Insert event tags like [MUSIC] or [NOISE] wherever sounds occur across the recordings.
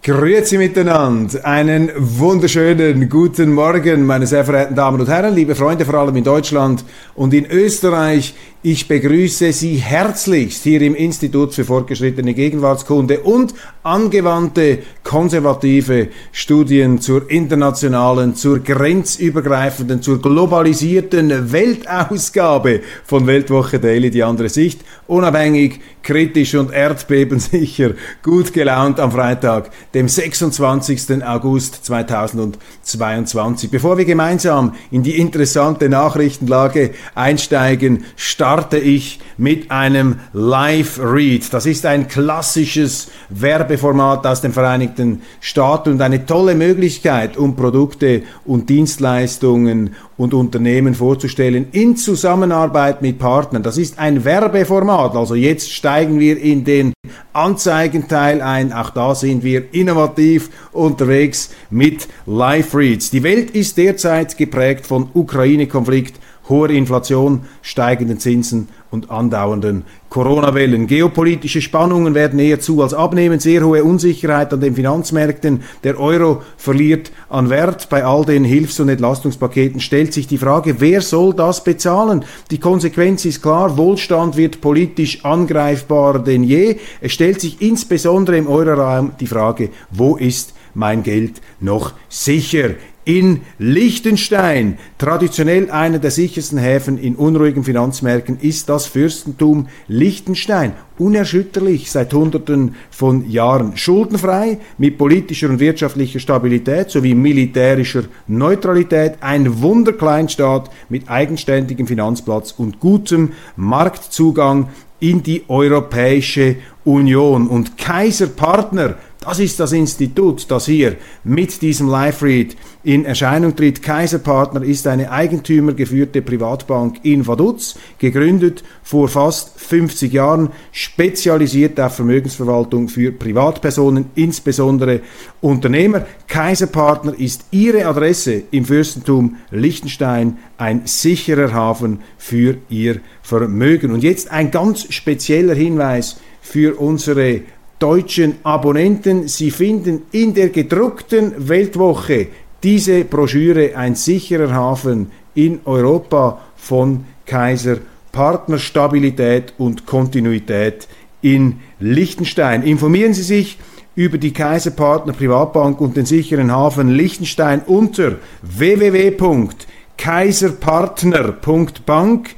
Grüezi miteinander. Einen wunderschönen guten Morgen, meine sehr verehrten Damen und Herren, liebe Freunde, vor allem in Deutschland und in Österreich. Ich begrüße Sie herzlichst hier im Institut für fortgeschrittene Gegenwartskunde und angewandte konservative Studien zur internationalen, zur grenzübergreifenden, zur globalisierten Weltausgabe von Weltwoche Daily, die andere Sicht, unabhängig, kritisch und erdbebensicher, gut gelaunt am Freitag, dem 26. August 2022. Bevor wir gemeinsam in die interessante Nachrichtenlage einsteigen, starte ich mit einem Live-Read. Das ist ein klassisches Werbeformat aus den Vereinigten Staaten und eine tolle Möglichkeit, um Produkte und Dienstleistungen und Unternehmen vorzustellen in Zusammenarbeit mit Partnern. Das ist ein Werbeformat. Also jetzt steigen wir in den Anzeigenteil ein. Auch da sind wir innovativ unterwegs mit Live-Reads. Die Welt ist derzeit geprägt von Ukraine-Konflikt, hoher Inflation, steigenden Zinsen und andauernden Corona-Wellen. Geopolitische Spannungen werden eher zu als abnehmen, sehr hohe Unsicherheit an den Finanzmärkten, der Euro verliert an Wert. Bei all den Hilfs- und Entlastungspaketen stellt sich die Frage, wer soll das bezahlen? Die Konsequenz ist klar, Wohlstand wird politisch angreifbarer denn je. Es stellt sich insbesondere im Euroraum die Frage, wo ist mein Geld noch sicher? In Liechtenstein, traditionell einer der sichersten Häfen in unruhigen Finanzmärkten, ist das Fürstentum Liechtenstein. Unerschütterlich seit Hunderten von Jahren. Schuldenfrei, mit politischer und wirtschaftlicher Stabilität sowie militärischer Neutralität. Ein Wunderkleinstaat mit eigenständigem Finanzplatz und gutem Marktzugang in die Europäische Union. Und Kaiserpartner das ist das Institut, das hier mit diesem Live-Read in Erscheinung tritt. Kaiserpartner ist eine eigentümergeführte Privatbank in Vaduz, gegründet vor fast 50 Jahren, spezialisiert auf Vermögensverwaltung für Privatpersonen, insbesondere Unternehmer. Kaiserpartner ist ihre Adresse im Fürstentum Liechtenstein, ein sicherer Hafen für ihr Vermögen. Und jetzt ein ganz spezieller Hinweis für unsere deutschen Abonnenten. Sie finden in der gedruckten Weltwoche diese Broschüre Ein sicherer Hafen in Europa von Kaiser Partnerstabilität und Kontinuität in Liechtenstein. Informieren Sie sich über die Kaiserpartner Privatbank und den sicheren Hafen Liechtenstein unter www.kaiserpartner.bank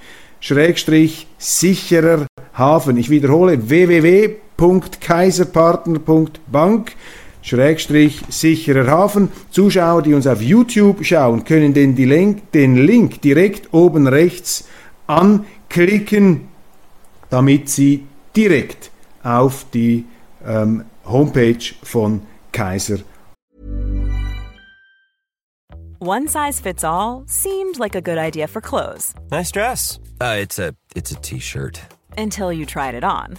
sicherer Hafen. Ich wiederhole www www.kaiserpartner.bank Schrägstrich sicherer Hafen. Zuschauer, die uns auf YouTube schauen, können den, Link, den Link direkt oben rechts anklicken, damit sie direkt auf die ähm, Homepage von Kaiser. One size fits all seemed like a good idea for clothes. Nice dress. Uh, it's a it's a t-shirt. Until you tried it on.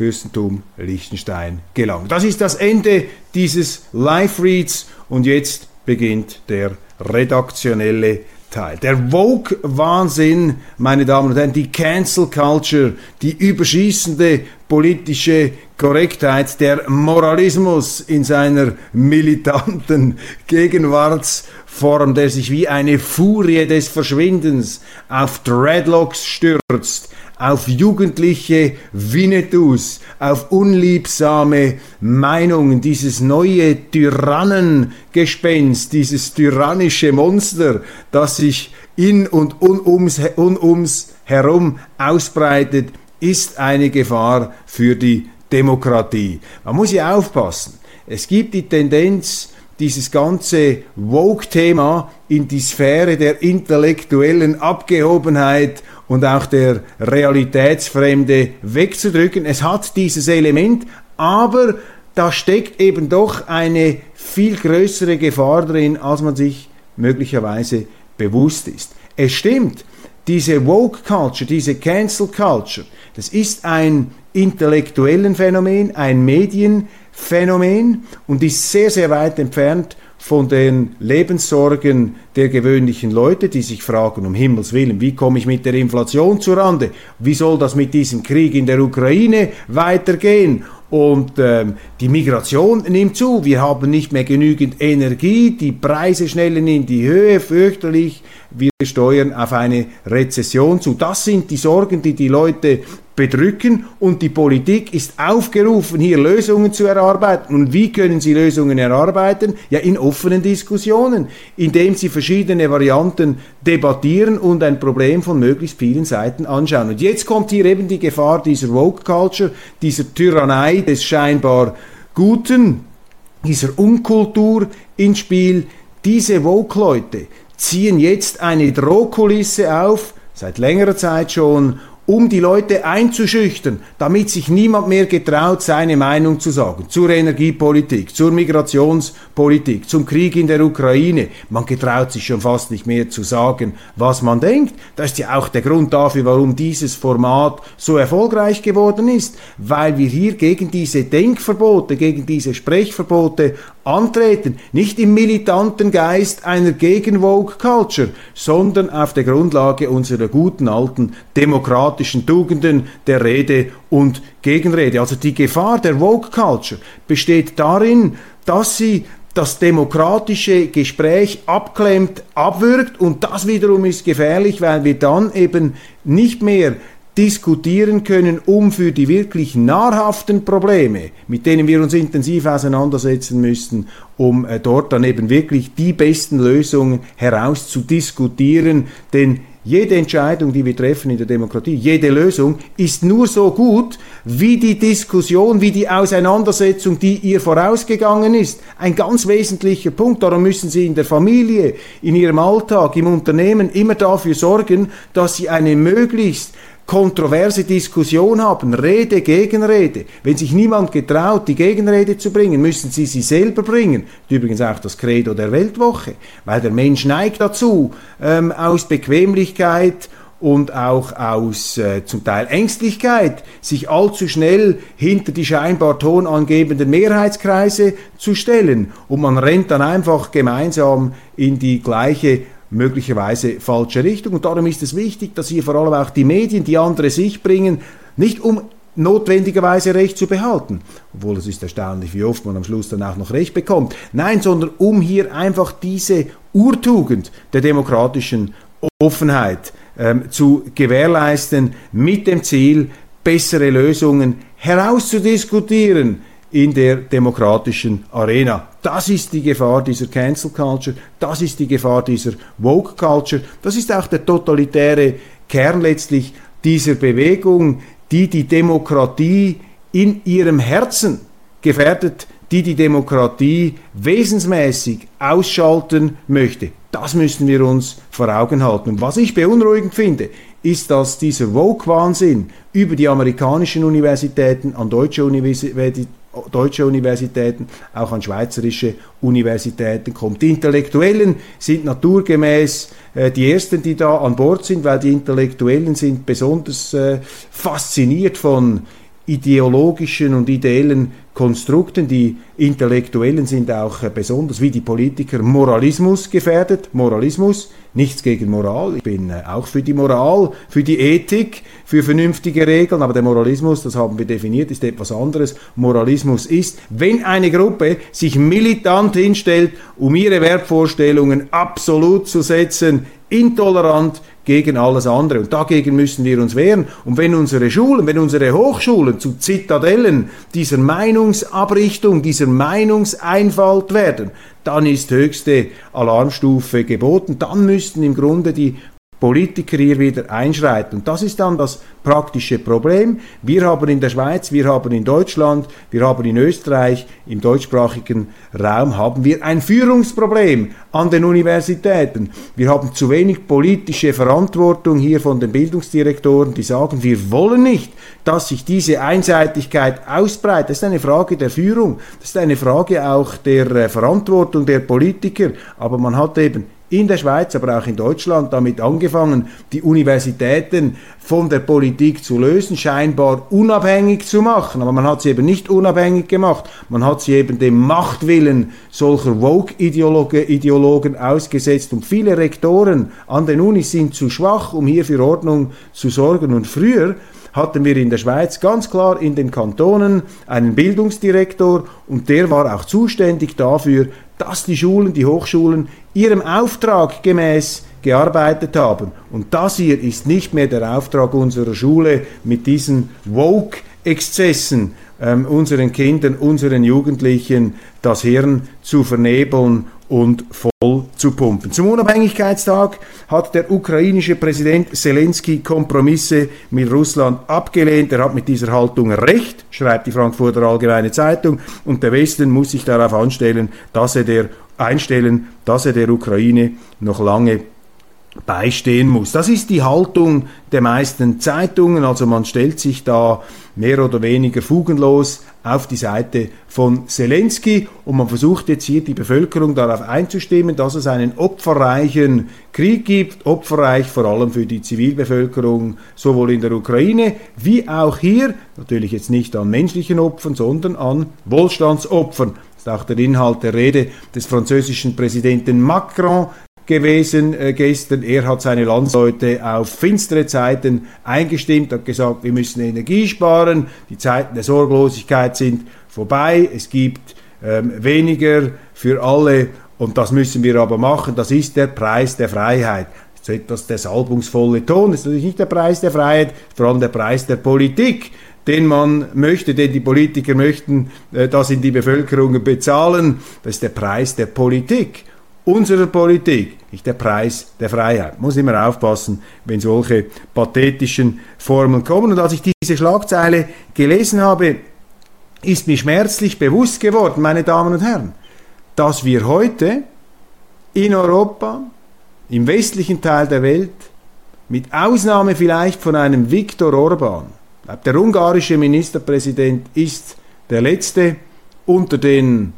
Fürstentum Liechtenstein gelangt. Das ist das Ende dieses Live-Reads und jetzt beginnt der redaktionelle Teil. Der Vogue-Wahnsinn, meine Damen und Herren, die Cancel Culture, die überschießende politische Korrektheit, der Moralismus in seiner militanten Gegenwartsform, der sich wie eine Furie des Verschwindens auf Dreadlocks stürzt, auf jugendliche Winnetous, auf unliebsame Meinungen, dieses neue Tyrannengespenst, dieses tyrannische Monster, das sich in und un ums, un ums herum ausbreitet, ist eine Gefahr für die Demokratie. Man muss ja aufpassen. Es gibt die Tendenz, dieses ganze Woke-Thema in die Sphäre der intellektuellen Abgehobenheit und auch der Realitätsfremde wegzudrücken. Es hat dieses Element, aber da steckt eben doch eine viel größere Gefahr drin, als man sich möglicherweise bewusst ist. Es stimmt, diese Woke Culture, diese Cancel Culture, das ist ein intellektuellen Phänomen, ein Medienphänomen und ist sehr, sehr weit entfernt von den Lebenssorgen der gewöhnlichen Leute, die sich fragen, um Himmels willen, wie komme ich mit der Inflation zurande? Wie soll das mit diesem Krieg in der Ukraine weitergehen? Und ähm, die Migration nimmt zu. Wir haben nicht mehr genügend Energie. Die Preise schnellen in die Höhe. Fürchterlich. Wir steuern auf eine Rezession zu. Das sind die Sorgen, die die Leute bedrücken und die Politik ist aufgerufen, hier Lösungen zu erarbeiten. Und wie können sie Lösungen erarbeiten? Ja, in offenen Diskussionen, indem sie verschiedene Varianten debattieren und ein Problem von möglichst vielen Seiten anschauen. Und jetzt kommt hier eben die Gefahr dieser Woke Culture, dieser Tyrannei des scheinbar Guten, dieser Unkultur ins Spiel. Diese Woke-Leute ziehen jetzt eine Drohkulisse auf, seit längerer Zeit schon, um die Leute einzuschüchtern, damit sich niemand mehr getraut, seine Meinung zu sagen zur Energiepolitik, zur Migrationspolitik, zum Krieg in der Ukraine. Man getraut sich schon fast nicht mehr zu sagen, was man denkt. Das ist ja auch der Grund dafür, warum dieses Format so erfolgreich geworden ist, weil wir hier gegen diese Denkverbote, gegen diese Sprechverbote antreten, nicht im militanten Geist einer Gegen-Woke-Culture, sondern auf der Grundlage unserer guten alten demokratischen Tugenden der Rede und Gegenrede. Also die Gefahr der Woke-Culture besteht darin, dass sie das demokratische Gespräch abklemmt, abwürgt und das wiederum ist gefährlich, weil wir dann eben nicht mehr diskutieren können, um für die wirklich nahrhaften Probleme, mit denen wir uns intensiv auseinandersetzen müssten, um äh, dort dann eben wirklich die besten Lösungen herauszudiskutieren. Denn jede Entscheidung, die wir treffen in der Demokratie, jede Lösung ist nur so gut, wie die Diskussion, wie die Auseinandersetzung, die ihr vorausgegangen ist. Ein ganz wesentlicher Punkt. Darum müssen Sie in der Familie, in Ihrem Alltag, im Unternehmen immer dafür sorgen, dass Sie eine möglichst kontroverse Diskussion haben, Rede gegen Rede. Wenn sich niemand getraut, die Gegenrede zu bringen, müssen sie sie selber bringen. Übrigens auch das Credo der Weltwoche, weil der Mensch neigt dazu, ähm, aus Bequemlichkeit und auch aus äh, zum Teil Ängstlichkeit, sich allzu schnell hinter die scheinbar tonangebenden Mehrheitskreise zu stellen. Und man rennt dann einfach gemeinsam in die gleiche möglicherweise falsche Richtung. Und darum ist es wichtig, dass hier vor allem auch die Medien die andere Sicht bringen, nicht um notwendigerweise Recht zu behalten, obwohl es ist erstaunlich, wie oft man am Schluss dann auch noch Recht bekommt. Nein, sondern um hier einfach diese Urtugend der demokratischen Offenheit ähm, zu gewährleisten, mit dem Ziel, bessere Lösungen herauszudiskutieren, in der demokratischen Arena. Das ist die Gefahr dieser Cancel Culture, das ist die Gefahr dieser Woke Culture, das ist auch der totalitäre Kern letztlich dieser Bewegung, die die Demokratie in ihrem Herzen gefährdet, die die Demokratie wesensmäßig ausschalten möchte. Das müssen wir uns vor Augen halten. Und was ich beunruhigend finde, ist, dass dieser Woke-Wahnsinn über die amerikanischen Universitäten an deutsche Universitäten deutsche Universitäten, auch an schweizerische Universitäten kommt. Die Intellektuellen sind naturgemäß äh, die ersten, die da an Bord sind, weil die Intellektuellen sind besonders äh, fasziniert von ideologischen und ideellen Konstrukten. Die Intellektuellen sind auch äh, besonders wie die Politiker Moralismus gefährdet. Moralismus, nichts gegen Moral. Ich bin äh, auch für die Moral, für die Ethik, für vernünftige Regeln. Aber der Moralismus, das haben wir definiert, ist etwas anderes. Moralismus ist, wenn eine Gruppe sich militant hinstellt, um ihre Wertvorstellungen absolut zu setzen, intolerant gegen alles andere. Und dagegen müssen wir uns wehren. Und wenn unsere Schulen, wenn unsere Hochschulen zu Zitadellen dieser Meinungsabrichtung, dieser Meinungseinfalt werden, dann ist höchste Alarmstufe geboten. Dann müssten im Grunde die Politiker hier wieder einschreiten. Und das ist dann das praktische Problem. Wir haben in der Schweiz, wir haben in Deutschland, wir haben in Österreich, im deutschsprachigen Raum haben wir ein Führungsproblem an den Universitäten. Wir haben zu wenig politische Verantwortung hier von den Bildungsdirektoren, die sagen, wir wollen nicht, dass sich diese Einseitigkeit ausbreitet. Das ist eine Frage der Führung, das ist eine Frage auch der äh, Verantwortung der Politiker. Aber man hat eben in der Schweiz, aber auch in Deutschland damit angefangen, die Universitäten von der Politik zu lösen, scheinbar unabhängig zu machen. Aber man hat sie eben nicht unabhängig gemacht. Man hat sie eben dem Machtwillen solcher Woke-Ideologen ausgesetzt. Und viele Rektoren an den Unis sind zu schwach, um hier für Ordnung zu sorgen. Und früher hatten wir in der Schweiz ganz klar in den Kantonen einen Bildungsdirektor und der war auch zuständig dafür, dass die Schulen, die Hochschulen ihrem Auftrag gemäß gearbeitet haben. Und das hier ist nicht mehr der Auftrag unserer Schule mit diesen Woke-Exzessen, ähm, unseren Kindern, unseren Jugendlichen das Hirn zu vernebeln und voll zu pumpen. Zum Unabhängigkeitstag hat der ukrainische Präsident Zelensky Kompromisse mit Russland abgelehnt. Er hat mit dieser Haltung recht, schreibt die Frankfurter Allgemeine Zeitung, und der Westen muss sich darauf anstellen, dass er der einstellen, dass er der Ukraine noch lange beistehen muss. Das ist die Haltung der meisten Zeitungen, also man stellt sich da mehr oder weniger fugenlos auf die Seite von Zelensky. Und man versucht jetzt hier die Bevölkerung darauf einzustimmen, dass es einen opferreichen Krieg gibt, opferreich vor allem für die Zivilbevölkerung, sowohl in der Ukraine wie auch hier, natürlich jetzt nicht an menschlichen Opfern, sondern an Wohlstandsopfern. Das ist auch der Inhalt der Rede des französischen Präsidenten Macron, gewesen äh, gestern. Er hat seine Landsleute auf finstere Zeiten eingestimmt, hat gesagt, wir müssen Energie sparen, die Zeiten der Sorglosigkeit sind vorbei, es gibt ähm, weniger für alle und das müssen wir aber machen. Das ist der Preis der Freiheit. Ist etwas der salbungsvolle Ton. Das ist natürlich nicht der Preis der Freiheit, vor allem der Preis der Politik den man möchte, den die Politiker möchten, äh, das in die Bevölkerung bezahlen. Das ist der Preis der Politik unserer Politik, nicht der Preis der Freiheit. Muss immer aufpassen, wenn solche pathetischen Formeln kommen. Und als ich diese Schlagzeile gelesen habe, ist mir schmerzlich bewusst geworden, meine Damen und Herren, dass wir heute in Europa, im westlichen Teil der Welt, mit Ausnahme vielleicht von einem Viktor Orban, der ungarische Ministerpräsident ist der letzte unter den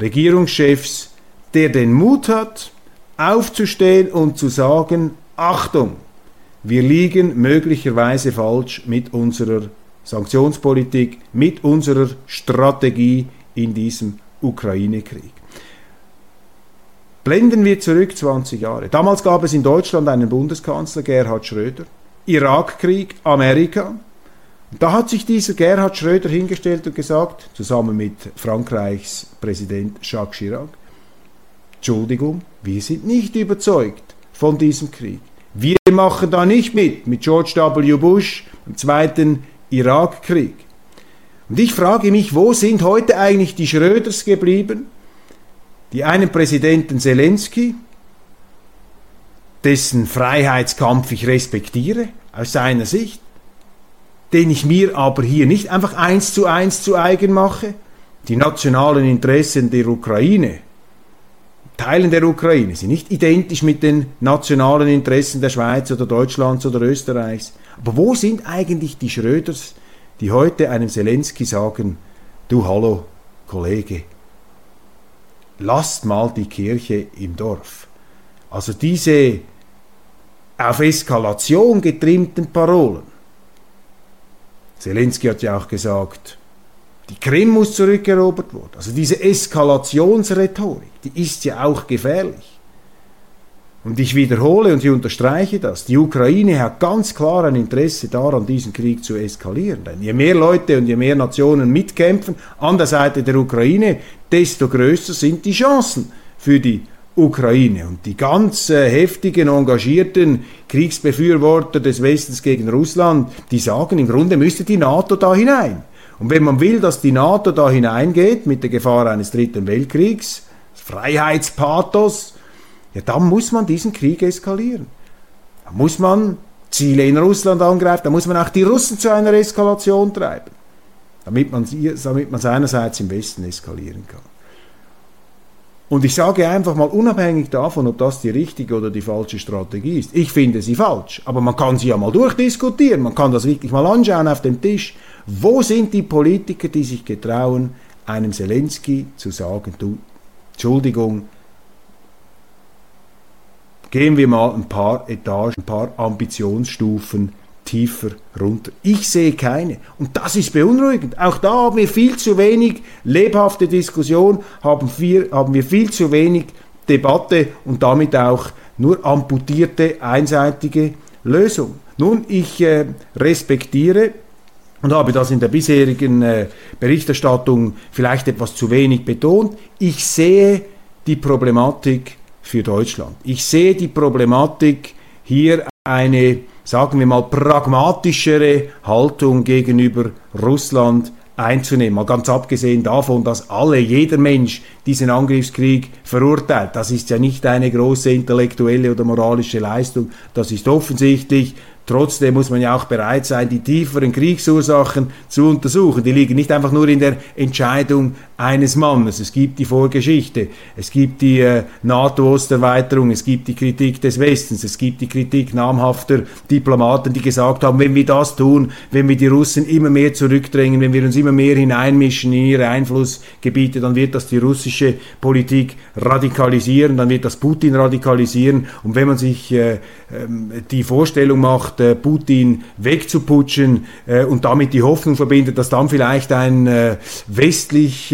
Regierungschefs, der den Mut hat, aufzustehen und zu sagen, Achtung, wir liegen möglicherweise falsch mit unserer Sanktionspolitik, mit unserer Strategie in diesem Ukraine-Krieg. Blenden wir zurück 20 Jahre. Damals gab es in Deutschland einen Bundeskanzler, Gerhard Schröder. Irakkrieg, Amerika. Da hat sich dieser Gerhard Schröder hingestellt und gesagt, zusammen mit Frankreichs Präsident Jacques Chirac, Entschuldigung, wir sind nicht überzeugt von diesem Krieg. Wir machen da nicht mit, mit George W. Bush im zweiten Irakkrieg. Und ich frage mich, wo sind heute eigentlich die Schröders geblieben, die einen Präsidenten Zelensky, dessen Freiheitskampf ich respektiere, aus seiner Sicht, den ich mir aber hier nicht einfach eins zu eins zu eigen mache, die nationalen Interessen der Ukraine Teilen der Ukraine sind nicht identisch mit den nationalen Interessen der Schweiz oder Deutschlands oder Österreichs. Aber wo sind eigentlich die Schröders, die heute einem Zelensky sagen, du hallo Kollege, lasst mal die Kirche im Dorf. Also diese auf Eskalation getrimmten Parolen. Zelensky hat ja auch gesagt, die Krim muss zurückerobert werden. Also diese Eskalationsrhetorik, die ist ja auch gefährlich. Und ich wiederhole und ich unterstreiche das, die Ukraine hat ganz klar ein Interesse daran, diesen Krieg zu eskalieren. Denn je mehr Leute und je mehr Nationen mitkämpfen an der Seite der Ukraine, desto größer sind die Chancen für die Ukraine. Und die ganz äh, heftigen, engagierten Kriegsbefürworter des Westens gegen Russland, die sagen, im Grunde müsste die NATO da hinein. Und wenn man will, dass die NATO da hineingeht mit der Gefahr eines dritten Weltkriegs, Freiheitspathos, ja, dann muss man diesen Krieg eskalieren. Da muss man Ziele in Russland angreifen, da muss man auch die Russen zu einer Eskalation treiben, damit man, damit man seinerseits im Westen eskalieren kann. Und ich sage einfach mal, unabhängig davon, ob das die richtige oder die falsche Strategie ist, ich finde sie falsch, aber man kann sie ja mal durchdiskutieren, man kann das wirklich mal anschauen auf dem Tisch. Wo sind die Politiker, die sich getrauen, einem Zelensky zu sagen, du, Entschuldigung, gehen wir mal ein paar Etagen, ein paar Ambitionsstufen tiefer runter. Ich sehe keine. Und das ist beunruhigend. Auch da haben wir viel zu wenig lebhafte Diskussion, haben wir, haben wir viel zu wenig Debatte und damit auch nur amputierte, einseitige Lösung. Nun, ich äh, respektiere und habe das in der bisherigen äh, Berichterstattung vielleicht etwas zu wenig betont. Ich sehe die Problematik für Deutschland. Ich sehe die Problematik hier eine sagen wir mal, pragmatischere Haltung gegenüber Russland einzunehmen. Mal ganz abgesehen davon, dass alle, jeder Mensch diesen Angriffskrieg verurteilt. Das ist ja nicht eine große intellektuelle oder moralische Leistung. Das ist offensichtlich Trotzdem muss man ja auch bereit sein, die tieferen Kriegsursachen zu untersuchen. Die liegen nicht einfach nur in der Entscheidung eines Mannes. Es gibt die Vorgeschichte, es gibt die äh, NATO-Osterweiterung, es gibt die Kritik des Westens, es gibt die Kritik namhafter Diplomaten, die gesagt haben, wenn wir das tun, wenn wir die Russen immer mehr zurückdrängen, wenn wir uns immer mehr hineinmischen in ihre Einflussgebiete, dann wird das die russische Politik radikalisieren, dann wird das Putin radikalisieren. Und wenn man sich äh, äh, die Vorstellung macht, äh, Putin wegzuputschen äh, und damit die Hoffnung verbindet, dass dann vielleicht ein äh, westlich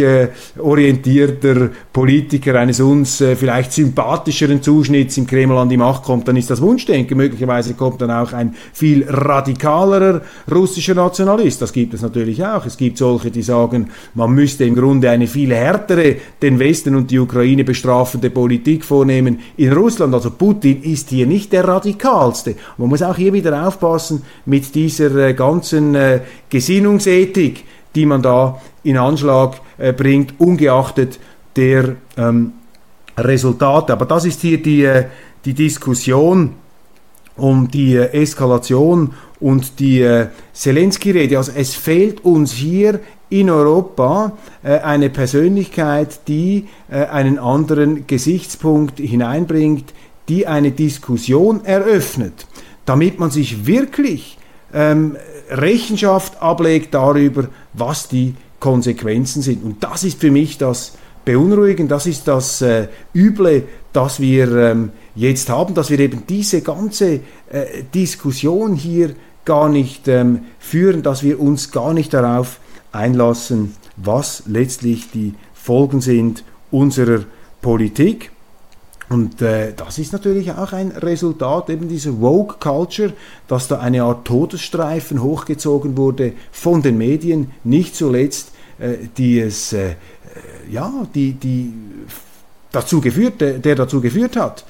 orientierter Politiker eines uns vielleicht sympathischeren Zuschnitts im Kreml an die Macht kommt, dann ist das Wunschdenken. Möglicherweise kommt dann auch ein viel radikalerer russischer Nationalist. Das gibt es natürlich auch. Es gibt solche, die sagen, man müsste im Grunde eine viel härtere, den Westen und die Ukraine bestrafende Politik vornehmen in Russland. Also Putin ist hier nicht der radikalste. Man muss auch hier wieder aufpassen mit dieser äh, ganzen äh, Gesinnungsethik, die man da in Anschlag äh, bringt, ungeachtet der ähm, Resultate. Aber das ist hier die, äh, die Diskussion um die äh, Eskalation und die äh, Zelensky-Rede. Also es fehlt uns hier in Europa eine Persönlichkeit, die einen anderen Gesichtspunkt hineinbringt, die eine Diskussion eröffnet damit man sich wirklich ähm, Rechenschaft ablegt darüber, was die Konsequenzen sind. Und das ist für mich das Beunruhigende, das ist das äh, Üble, das wir ähm, jetzt haben, dass wir eben diese ganze äh, Diskussion hier gar nicht ähm, führen, dass wir uns gar nicht darauf einlassen, was letztlich die Folgen sind unserer Politik. Und äh, das ist natürlich auch ein Resultat eben dieser Woke Culture, dass da eine Art Todesstreifen hochgezogen wurde von den Medien, nicht zuletzt, äh, die es, äh, ja, die, die dazu geführt, der, der dazu geführt hat,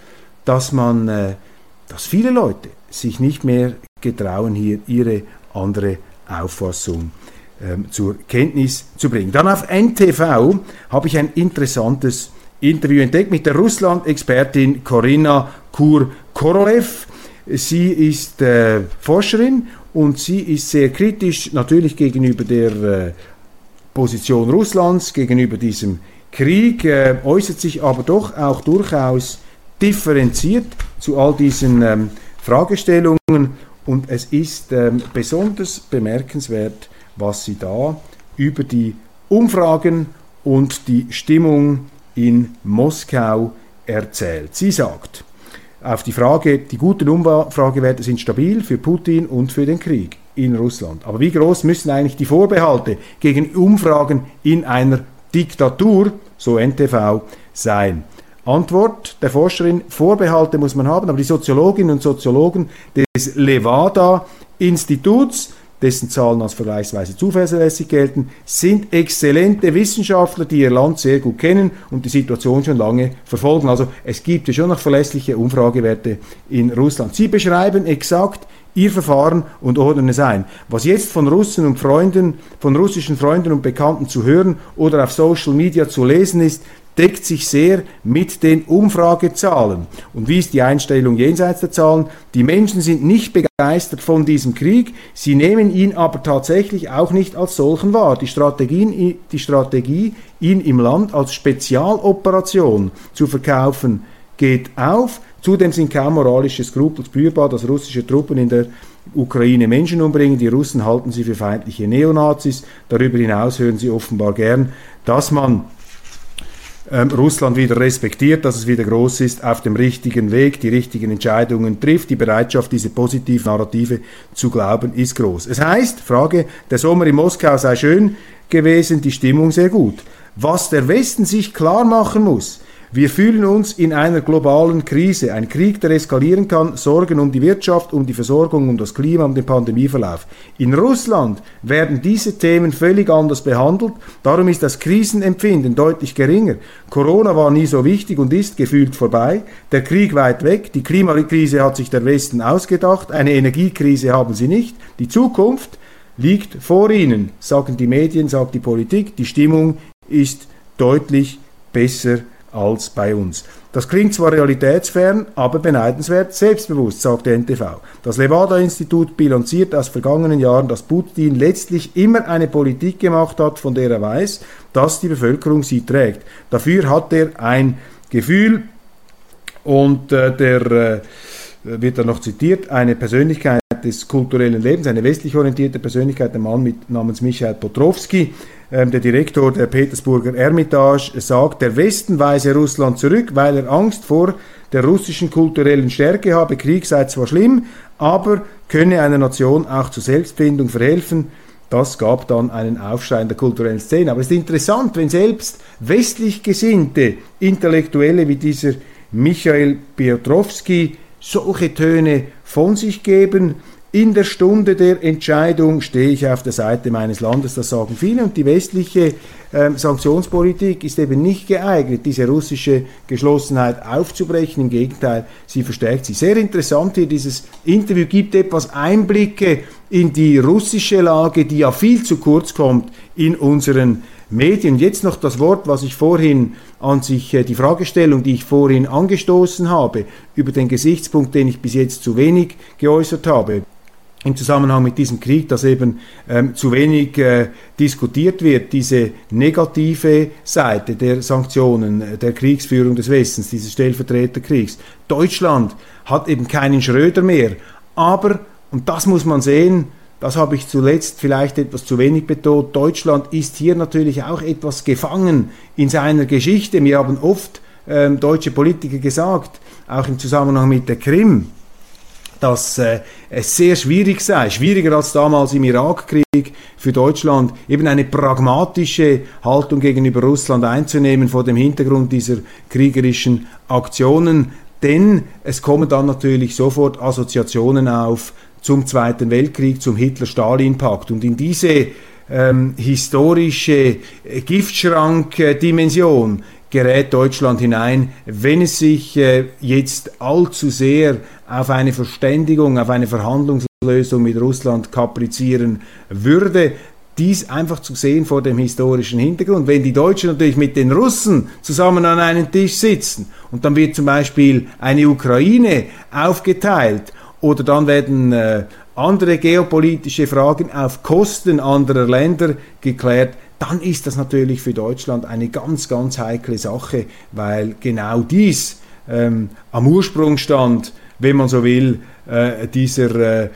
dass man, äh, dass viele Leute sich nicht mehr getrauen, hier ihre andere Auffassung ähm, zur Kenntnis zu bringen. Dann auf NTV habe ich ein interessantes Interview entdeckt mit der Russland-Expertin Corinna Kur-Korolev. Sie ist äh, Forscherin und sie ist sehr kritisch natürlich gegenüber der äh, Position Russlands, gegenüber diesem Krieg, äh, äußert sich aber doch auch durchaus differenziert zu all diesen ähm, Fragestellungen und es ist ähm, besonders bemerkenswert, was sie da über die Umfragen und die Stimmung in Moskau erzählt. Sie sagt, auf die Frage, die guten Umfragewerte sind stabil für Putin und für den Krieg in Russland. Aber wie groß müssen eigentlich die Vorbehalte gegen Umfragen in einer Diktatur, so NTV, sein? Antwort der Forscherin, Vorbehalte muss man haben, aber die Soziologinnen und Soziologen des Levada-Instituts dessen Zahlen als vergleichsweise zuverlässig gelten, sind exzellente Wissenschaftler, die ihr Land sehr gut kennen und die Situation schon lange verfolgen. Also es gibt ja schon noch verlässliche Umfragewerte in Russland. Sie beschreiben exakt ihr Verfahren und ordnen es ein. Was jetzt von Russen und Freunden, von russischen Freunden und Bekannten zu hören oder auf Social Media zu lesen ist, deckt sich sehr mit den Umfragezahlen. Und wie ist die Einstellung jenseits der Zahlen? Die Menschen sind nicht begeistert von diesem Krieg, sie nehmen ihn aber tatsächlich auch nicht als solchen wahr. Die, Strategien, die Strategie, ihn im Land als Spezialoperation zu verkaufen, geht auf. Zudem sind kaum moralische Skrupel spürbar, dass russische Truppen in der Ukraine Menschen umbringen. Die Russen halten sie für feindliche Neonazis. Darüber hinaus hören sie offenbar gern, dass man ähm, Russland wieder respektiert, dass es wieder groß ist, auf dem richtigen Weg, die richtigen Entscheidungen trifft. Die Bereitschaft, diese positive Narrative zu glauben, ist groß. Es heißt, Frage, der Sommer in Moskau sei schön gewesen, die Stimmung sehr gut. Was der Westen sich klar machen muss, wir fühlen uns in einer globalen Krise. Ein Krieg, der eskalieren kann, Sorgen um die Wirtschaft, um die Versorgung, um das Klima, um den Pandemieverlauf. In Russland werden diese Themen völlig anders behandelt. Darum ist das Krisenempfinden deutlich geringer. Corona war nie so wichtig und ist gefühlt vorbei. Der Krieg weit weg. Die Klimakrise hat sich der Westen ausgedacht. Eine Energiekrise haben sie nicht. Die Zukunft liegt vor ihnen, sagen die Medien, sagt die Politik. Die Stimmung ist deutlich besser als bei uns. Das klingt zwar realitätsfern, aber beneidenswert selbstbewusst, sagt der NTV. Das Levada-Institut bilanziert aus vergangenen Jahren, dass Putin letztlich immer eine Politik gemacht hat, von der er weiß, dass die Bevölkerung sie trägt. Dafür hat er ein Gefühl und äh, der äh, wird dann noch zitiert, eine Persönlichkeit des kulturellen Lebens, eine westlich orientierte Persönlichkeit, der Mann mit namens Michael Potrowski, der Direktor der Petersburger Ermitage, sagt, der Westen weise Russland zurück, weil er Angst vor der russischen kulturellen Stärke habe. Krieg sei zwar schlimm, aber könne einer Nation auch zur Selbstfindung verhelfen. Das gab dann einen Aufschrei in der kulturellen Szene. Aber es ist interessant, wenn selbst westlich gesinnte Intellektuelle wie dieser Michael Piotrowski solche Töne von sich geben. In der Stunde der Entscheidung stehe ich auf der Seite meines Landes, das sagen viele, und die westliche äh, Sanktionspolitik ist eben nicht geeignet, diese russische Geschlossenheit aufzubrechen. Im Gegenteil, sie verstärkt sie. Sehr interessant hier, dieses Interview gibt etwas Einblicke in die russische Lage, die ja viel zu kurz kommt in unseren Medien. Jetzt noch das Wort, was ich vorhin an sich, äh, die Fragestellung, die ich vorhin angestoßen habe, über den Gesichtspunkt, den ich bis jetzt zu wenig geäußert habe im Zusammenhang mit diesem Krieg, dass eben ähm, zu wenig äh, diskutiert wird, diese negative Seite der Sanktionen, äh, der Kriegsführung des Westens, dieses Stellvertreterkriegs. Deutschland hat eben keinen Schröder mehr, aber, und das muss man sehen, das habe ich zuletzt vielleicht etwas zu wenig betont. Deutschland ist hier natürlich auch etwas gefangen in seiner Geschichte. Mir haben oft ähm, deutsche Politiker gesagt, auch im Zusammenhang mit der Krim, dass äh, es sehr schwierig sei, schwieriger als damals im Irakkrieg für Deutschland, eben eine pragmatische Haltung gegenüber Russland einzunehmen vor dem Hintergrund dieser kriegerischen Aktionen. Denn es kommen dann natürlich sofort Assoziationen auf zum Zweiten Weltkrieg, zum Hitler-Stalin-Pakt. Und in diese ähm, historische äh, Giftschrank-Dimension gerät Deutschland hinein, wenn es sich äh, jetzt allzu sehr auf eine Verständigung, auf eine Verhandlungslösung mit Russland kaprizieren würde. Dies einfach zu sehen vor dem historischen Hintergrund. Wenn die Deutschen natürlich mit den Russen zusammen an einem Tisch sitzen und dann wird zum Beispiel eine Ukraine aufgeteilt oder dann werden äh, andere geopolitische Fragen auf Kosten anderer Länder geklärt, dann ist das natürlich für Deutschland eine ganz, ganz heikle Sache, weil genau dies ähm, am Ursprung stand, wenn man so will, äh, dieser äh,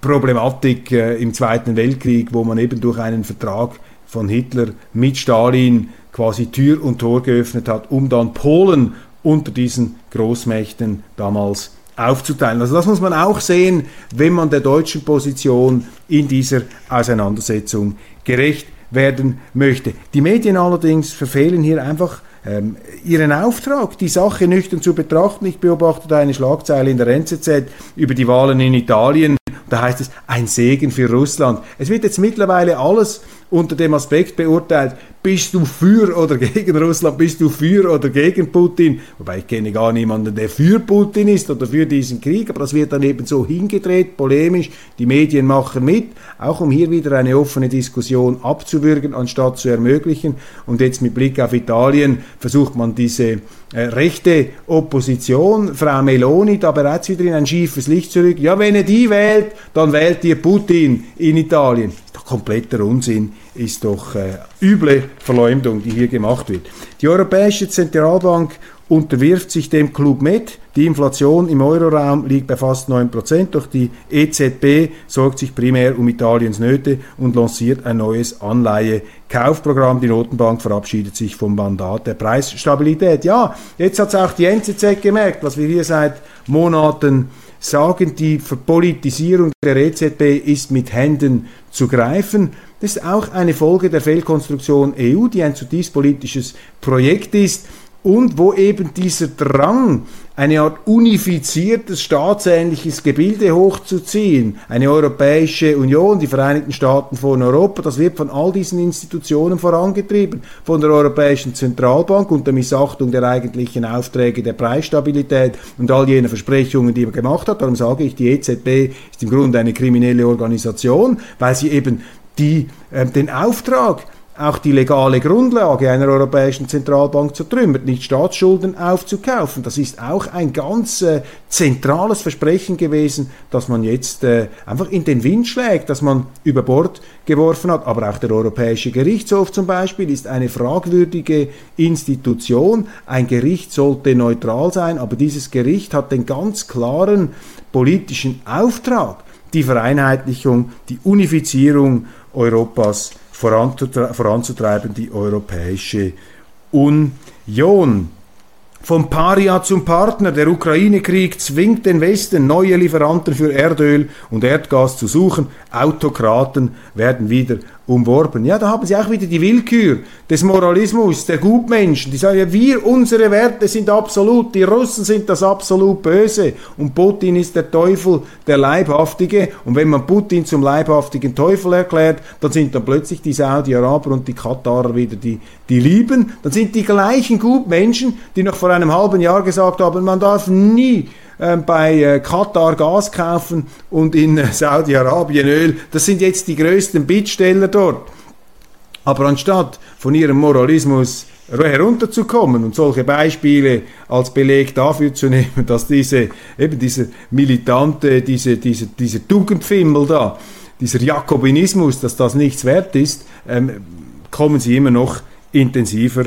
Problematik äh, im Zweiten Weltkrieg, wo man eben durch einen Vertrag von Hitler mit Stalin quasi Tür und Tor geöffnet hat, um dann Polen unter diesen Großmächten damals aufzuteilen. Also das muss man auch sehen, wenn man der deutschen Position in dieser Auseinandersetzung gerecht werden möchte. Die Medien allerdings verfehlen hier einfach ähm, ihren Auftrag, die Sache nüchtern zu betrachten. Ich beobachte eine Schlagzeile in der NZZ über die Wahlen in Italien. Da heißt es, ein Segen für Russland. Es wird jetzt mittlerweile alles unter dem Aspekt beurteilt, bist du für oder [LAUGHS] gegen Russland, bist du für oder gegen Putin? Wobei ich kenne gar niemanden, der für Putin ist oder für diesen Krieg, aber das wird dann eben so hingedreht, polemisch, die Medien machen mit, auch um hier wieder eine offene Diskussion abzuwürgen, anstatt zu ermöglichen. Und jetzt mit Blick auf Italien versucht man diese rechte Opposition, Frau Meloni, da bereits wieder in ein schiefes Licht zurück. Ja, wenn ihr die wählt, dann wählt ihr Putin in Italien. Doch kompletter Unsinn ist doch äh, üble Verleumdung, die hier gemacht wird. Die Europäische Zentralbank unterwirft sich dem Club mit. Die Inflation im Euroraum liegt bei fast 9%, doch die EZB sorgt sich primär um Italiens Nöte und lanciert ein neues Anleihekaufprogramm. Die Notenbank verabschiedet sich vom Mandat der Preisstabilität. Ja, jetzt hat es auch die NZZ gemerkt, was wir hier seit Monaten sagen, die Verpolitisierung der EZB ist mit Händen zu greifen. Das ist auch eine Folge der Fehlkonstruktion EU, die ein zutiefst politisches Projekt ist und wo eben dieser Drang, eine Art unifiziertes staatsähnliches Gebilde hochzuziehen, eine Europäische Union, die Vereinigten Staaten von Europa, das wird von all diesen Institutionen vorangetrieben, von der Europäischen Zentralbank unter Missachtung der eigentlichen Aufträge der Preisstabilität und all jene Versprechungen, die man gemacht hat. Darum sage ich, die EZB ist im Grunde eine kriminelle Organisation, weil sie eben die äh, den Auftrag auch die legale Grundlage einer europäischen Zentralbank zertrümmert, nicht Staatsschulden aufzukaufen. Das ist auch ein ganz äh, zentrales Versprechen gewesen, das man jetzt äh, einfach in den Wind schlägt, das man über Bord geworfen hat. Aber auch der Europäische Gerichtshof zum Beispiel ist eine fragwürdige Institution. Ein Gericht sollte neutral sein, aber dieses Gericht hat den ganz klaren politischen Auftrag, die Vereinheitlichung, die Unifizierung Europas voranzutreiben, die Europäische Union. Vom Paria zum Partner. Der Ukraine-Krieg zwingt den Westen, neue Lieferanten für Erdöl und Erdgas zu suchen. Autokraten werden wieder umworben. Ja, da haben sie auch wieder die Willkür des Moralismus, der Gutmenschen. Die sagen ja, wir, unsere Werte sind absolut, die Russen sind das absolut Böse und Putin ist der Teufel, der Leibhaftige. Und wenn man Putin zum leibhaftigen Teufel erklärt, dann sind dann plötzlich die Saudi-Araber und die Katarer wieder die, die Lieben. Dann sind die gleichen Gutmenschen, die noch vor einem halben Jahr gesagt haben, man darf nie bei äh, Katar Gas kaufen und in äh, Saudi-Arabien Öl. Das sind jetzt die größten Bittsteller dort. Aber anstatt von ihrem Moralismus herunterzukommen und solche Beispiele als Beleg dafür zu [LAUGHS] nehmen, dass diese, eben dieser militante, diese, diese, dieser Tugendfimmel da, dieser Jakobinismus, dass das nichts wert ist, ähm, kommen sie immer noch intensiver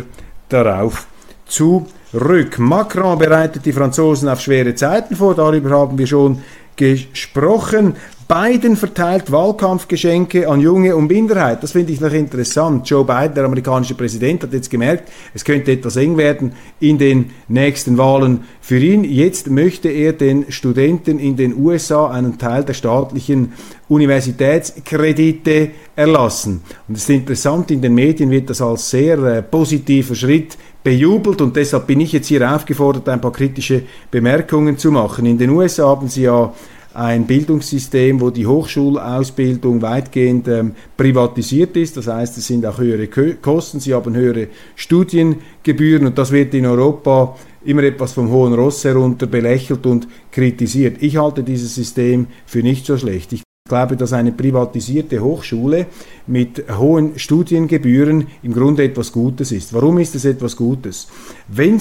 darauf zu rück. Macron bereitet die Franzosen auf schwere Zeiten vor, darüber haben wir schon gesprochen. Biden verteilt Wahlkampfgeschenke an Junge und Minderheit. Das finde ich noch interessant. Joe Biden, der amerikanische Präsident, hat jetzt gemerkt, es könnte etwas eng werden in den nächsten Wahlen für ihn. Jetzt möchte er den Studenten in den USA einen Teil der staatlichen Universitätskredite erlassen. Und es ist interessant, in den Medien wird das als sehr äh, positiver Schritt bejubelt und deshalb bin ich jetzt hier aufgefordert, ein paar kritische Bemerkungen zu machen. In den USA haben sie ja ein Bildungssystem, wo die Hochschulausbildung weitgehend ähm, privatisiert ist. Das heißt, es sind auch höhere Kosten, sie haben höhere Studiengebühren und das wird in Europa immer etwas vom hohen Ross herunter belächelt und kritisiert. Ich halte dieses System für nicht so schlecht. Ich glaube, dass eine privatisierte Hochschule mit hohen Studiengebühren im Grunde etwas Gutes ist. Warum ist es etwas Gutes? Wenn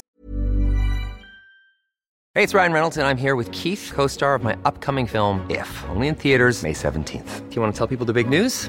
Hey, it's Ryan Reynolds and I'm here with Keith, co-star of my upcoming film If, only in theaters May 17th. Do you want to tell people the big news?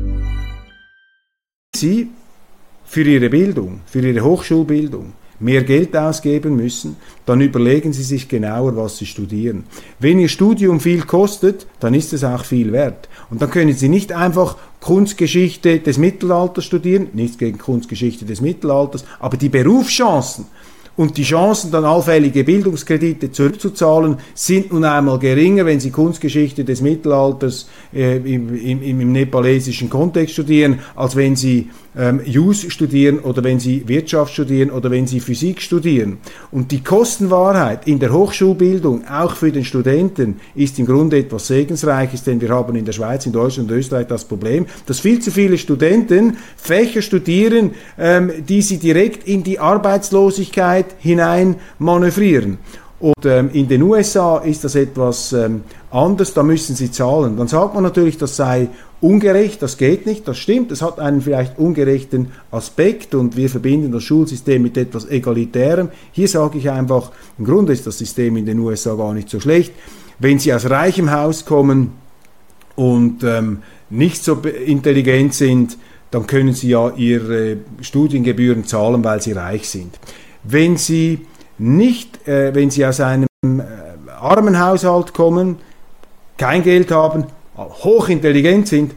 Sie für Ihre Bildung, für Ihre Hochschulbildung mehr Geld ausgeben müssen, dann überlegen Sie sich genauer, was Sie studieren. Wenn Ihr Studium viel kostet, dann ist es auch viel wert. Und dann können Sie nicht einfach Kunstgeschichte des Mittelalters studieren, nichts gegen Kunstgeschichte des Mittelalters, aber die Berufschancen und die Chancen, dann allfällige Bildungskredite zurückzuzahlen, sind nun einmal geringer, wenn Sie Kunstgeschichte des Mittelalters äh, im, im, im, nepalesischen Kontext studieren, als wenn Sie ähm, Jus studieren oder wenn Sie Wirtschaft studieren oder wenn Sie Physik studieren. Und die Kostenwahrheit in der Hochschulbildung, auch für den Studenten, ist im Grunde etwas Segensreiches, denn wir haben in der Schweiz, in Deutschland und Österreich das Problem, dass viel zu viele Studenten Fächer studieren, ähm, die sie direkt in die Arbeitslosigkeit hinein manövrieren. Und ähm, in den USA ist das etwas ähm, anders, da müssen sie zahlen. Dann sagt man natürlich, das sei ungerecht, das geht nicht, das stimmt, es hat einen vielleicht ungerechten Aspekt und wir verbinden das Schulsystem mit etwas Egalitärem. Hier sage ich einfach, im Grunde ist das System in den USA gar nicht so schlecht. Wenn Sie aus reichem Haus kommen und ähm, nicht so intelligent sind, dann können Sie ja Ihre Studiengebühren zahlen, weil Sie reich sind. Wenn Sie nicht, äh, wenn Sie aus einem äh, armen Haushalt kommen, kein Geld haben, hochintelligent sind,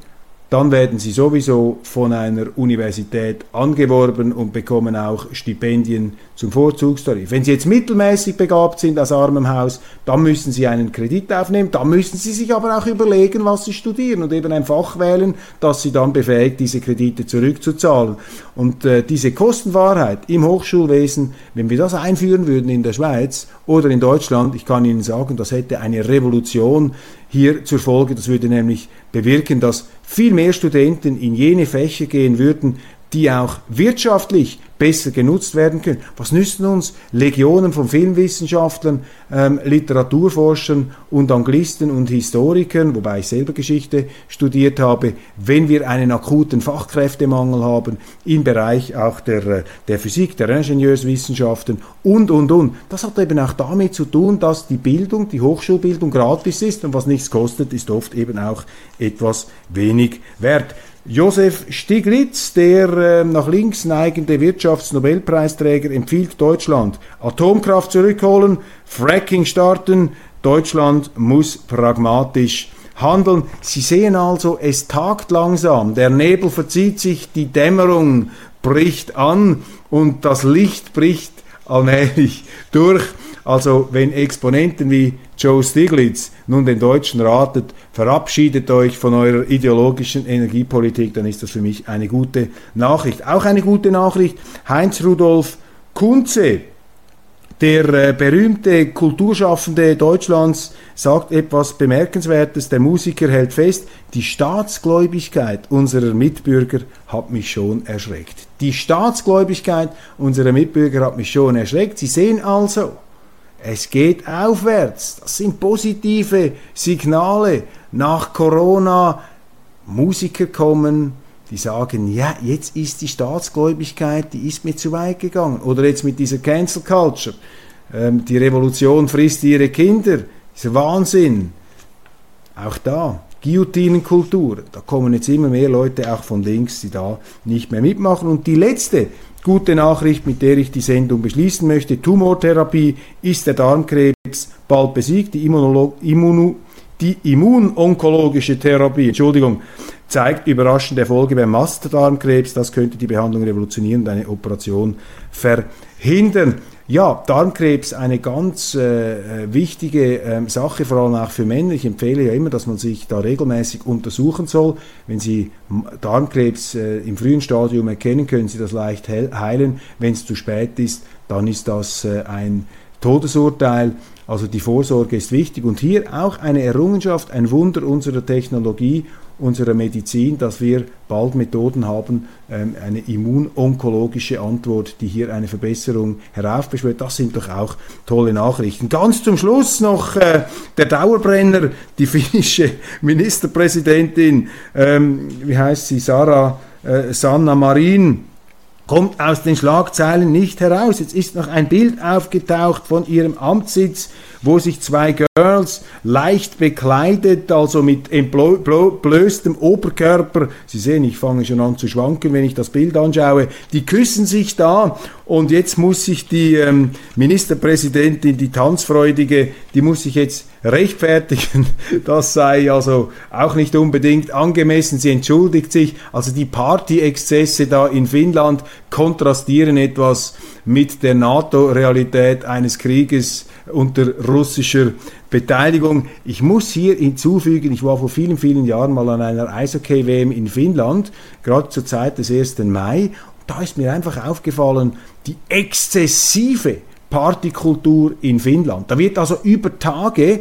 dann werden sie sowieso von einer Universität angeworben und bekommen auch Stipendien zum Vorzugstarif. Wenn Sie jetzt mittelmäßig begabt sind aus armem Haus, dann müssen Sie einen Kredit aufnehmen, dann müssen Sie sich aber auch überlegen, was Sie studieren und eben ein Fach wählen, das Sie dann befähigt, diese Kredite zurückzuzahlen. Und äh, diese Kostenwahrheit im Hochschulwesen, wenn wir das einführen würden in der Schweiz oder in Deutschland, ich kann Ihnen sagen, das hätte eine Revolution hier zur Folge. Das würde nämlich bewirken, dass viel mehr Studenten in jene Fächer gehen würden, die auch wirtschaftlich besser genutzt werden können. Was nützen uns Legionen von Filmwissenschaftlern, ähm, Literaturforschern und Anglisten und Historikern, wobei ich selber Geschichte studiert habe, wenn wir einen akuten Fachkräftemangel haben im Bereich auch der, äh, der Physik, der Ingenieurswissenschaften und, und, und. Das hat eben auch damit zu tun, dass die Bildung, die Hochschulbildung gratis ist und was nichts kostet, ist oft eben auch etwas wenig wert. Josef Stiglitz, der äh, nach links neigende Wirtschaftsnobelpreisträger, empfiehlt Deutschland Atomkraft zurückholen, Fracking starten. Deutschland muss pragmatisch handeln. Sie sehen also, es tagt langsam, der Nebel verzieht sich, die Dämmerung bricht an und das Licht bricht allmählich [LAUGHS] durch. Also wenn Exponenten wie Joe Stiglitz nun den Deutschen ratet, verabschiedet euch von eurer ideologischen Energiepolitik, dann ist das für mich eine gute Nachricht. Auch eine gute Nachricht, Heinz Rudolf Kunze, der äh, berühmte Kulturschaffende Deutschlands sagt etwas Bemerkenswertes. Der Musiker hält fest, die Staatsgläubigkeit unserer Mitbürger hat mich schon erschreckt. Die Staatsgläubigkeit unserer Mitbürger hat mich schon erschreckt. Sie sehen also, es geht aufwärts. Das sind positive Signale. Nach Corona Musiker kommen, die sagen, ja, jetzt ist die Staatsgläubigkeit, die ist mir zu weit gegangen. Oder jetzt mit dieser Cancel Culture. Ähm, die Revolution frisst ihre Kinder. Dieser Wahnsinn. Auch da, Guillotinenkultur. Da kommen jetzt immer mehr Leute auch von links, die da nicht mehr mitmachen. Und die letzte Gute Nachricht, mit der ich die Sendung beschließen möchte. Tumortherapie ist der Darmkrebs bald besiegt. Die, die immunonkologische Therapie, Entschuldigung, zeigt überraschende Erfolge beim Mastdarmkrebs. Das könnte die Behandlung revolutionieren und eine Operation verhindern. Ja, Darmkrebs eine ganz äh, wichtige äh, Sache, vor allem auch für Männer. Ich empfehle ja immer, dass man sich da regelmäßig untersuchen soll. Wenn Sie Darmkrebs äh, im frühen Stadium erkennen, können Sie das leicht heilen. Wenn es zu spät ist, dann ist das äh, ein Todesurteil. Also die Vorsorge ist wichtig. Und hier auch eine Errungenschaft, ein Wunder unserer Technologie unserer Medizin, dass wir bald Methoden haben, ähm, eine immunonkologische Antwort, die hier eine Verbesserung heraufbeschwört. Das sind doch auch tolle Nachrichten. Ganz zum Schluss noch äh, der Dauerbrenner, die finnische [LAUGHS] Ministerpräsidentin, ähm, wie heißt sie, Sarah äh, Sanna Marin, kommt aus den Schlagzeilen nicht heraus. Jetzt ist noch ein Bild aufgetaucht von ihrem Amtssitz, wo sich zwei Girls leicht bekleidet, also mit entblößtem Oberkörper, Sie sehen, ich fange schon an zu schwanken, wenn ich das Bild anschaue, die küssen sich da und jetzt muss sich die ähm, Ministerpräsidentin, die Tanzfreudige, die muss sich jetzt rechtfertigen. [LAUGHS] Das sei also auch nicht unbedingt angemessen. Sie entschuldigt sich. Also die Party-Exzesse da in Finnland kontrastieren etwas mit der NATO-Realität eines Krieges unter russischer Beteiligung. Ich muss hier hinzufügen, ich war vor vielen, vielen Jahren mal an einer Eishockey-WM in Finnland, gerade zur Zeit des 1. Mai. Da ist mir einfach aufgefallen, die exzessive Partykultur in Finnland. Da wird also über Tage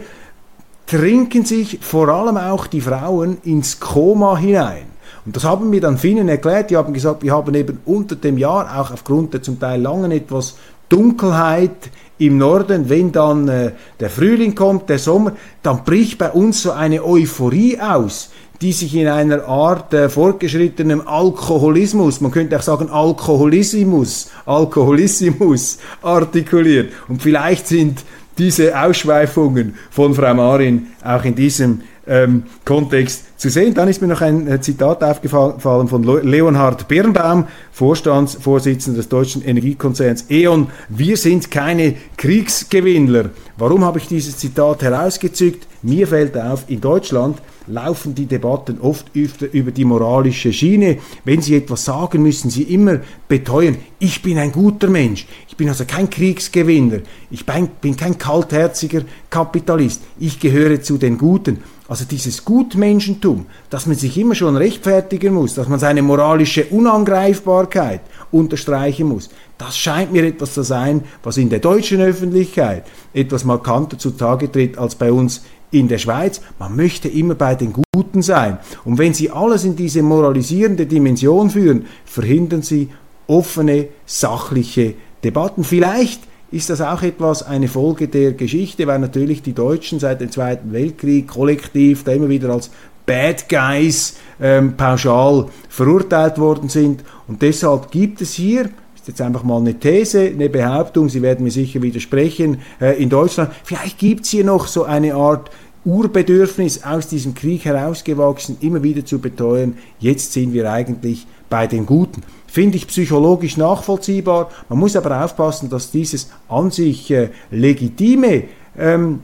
trinken sich vor allem auch die Frauen ins Koma hinein. Und das haben mir dann Finnen erklärt. Die haben gesagt, wir haben eben unter dem Jahr auch aufgrund der zum Teil langen etwas Dunkelheit im Norden, wenn dann äh, der Frühling kommt, der Sommer, dann bricht bei uns so eine Euphorie aus, die sich in einer Art äh, fortgeschrittenem Alkoholismus, man könnte auch sagen Alkoholismus, Alkoholismus artikuliert. Und vielleicht sind diese Ausschweifungen von Frau Marin auch in diesem ähm, Kontext zu sehen. Dann ist mir noch ein äh, Zitat aufgefallen von Leonhard Birnbaum, Vorstandsvorsitzender des deutschen Energiekonzerns E.ON. Wir sind keine Kriegsgewinnler. Warum habe ich dieses Zitat herausgezückt? Mir fällt auf, in Deutschland laufen die Debatten oft über die moralische Schiene. Wenn Sie etwas sagen, müssen Sie immer beteuern, ich bin ein guter Mensch. Ich bin also kein Kriegsgewinner. Ich bin kein kaltherziger Kapitalist. Ich gehöre zu den Guten. Also dieses Gutmenschentum, dass man sich immer schon rechtfertigen muss, dass man seine moralische Unangreifbarkeit unterstreichen muss, das scheint mir etwas zu sein, was in der deutschen Öffentlichkeit etwas markanter zutage tritt als bei uns in der Schweiz. Man möchte immer bei den Guten sein. Und wenn Sie alles in diese moralisierende Dimension führen, verhindern Sie offene, sachliche Debatten. Vielleicht ist das auch etwas eine Folge der Geschichte, weil natürlich die Deutschen seit dem Zweiten Weltkrieg kollektiv da immer wieder als Bad Guys ähm, pauschal verurteilt worden sind. Und deshalb gibt es hier, ist jetzt einfach mal eine These, eine Behauptung, Sie werden mir sicher widersprechen, äh, in Deutschland, vielleicht gibt es hier noch so eine Art Urbedürfnis aus diesem Krieg herausgewachsen, immer wieder zu beteuern, jetzt sind wir eigentlich bei den Guten. Finde ich psychologisch nachvollziehbar. Man muss aber aufpassen, dass dieses an sich äh, legitime, ähm,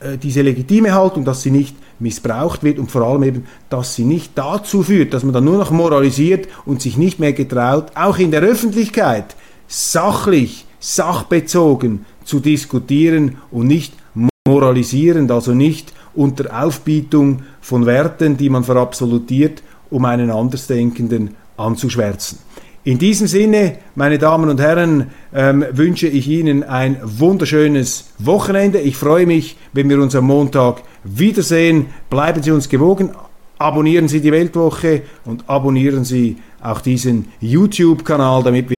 äh, diese legitime Haltung, dass sie nicht missbraucht wird und vor allem eben, dass sie nicht dazu führt, dass man dann nur noch moralisiert und sich nicht mehr getraut, auch in der Öffentlichkeit sachlich, sachbezogen zu diskutieren und nicht moralisierend, also nicht unter Aufbietung von Werten, die man verabsolutiert, um einen Andersdenkenden anzuschwärzen. In diesem Sinne, meine Damen und Herren, ähm, wünsche ich Ihnen ein wunderschönes Wochenende. Ich freue mich, wenn wir uns am Montag wiedersehen. Bleiben Sie uns gewogen. Abonnieren Sie die Weltwoche und abonnieren Sie auch diesen YouTube-Kanal, damit wir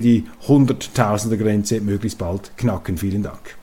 Die Hunderttausender Grenze möglichst bald knacken. Vielen Dank.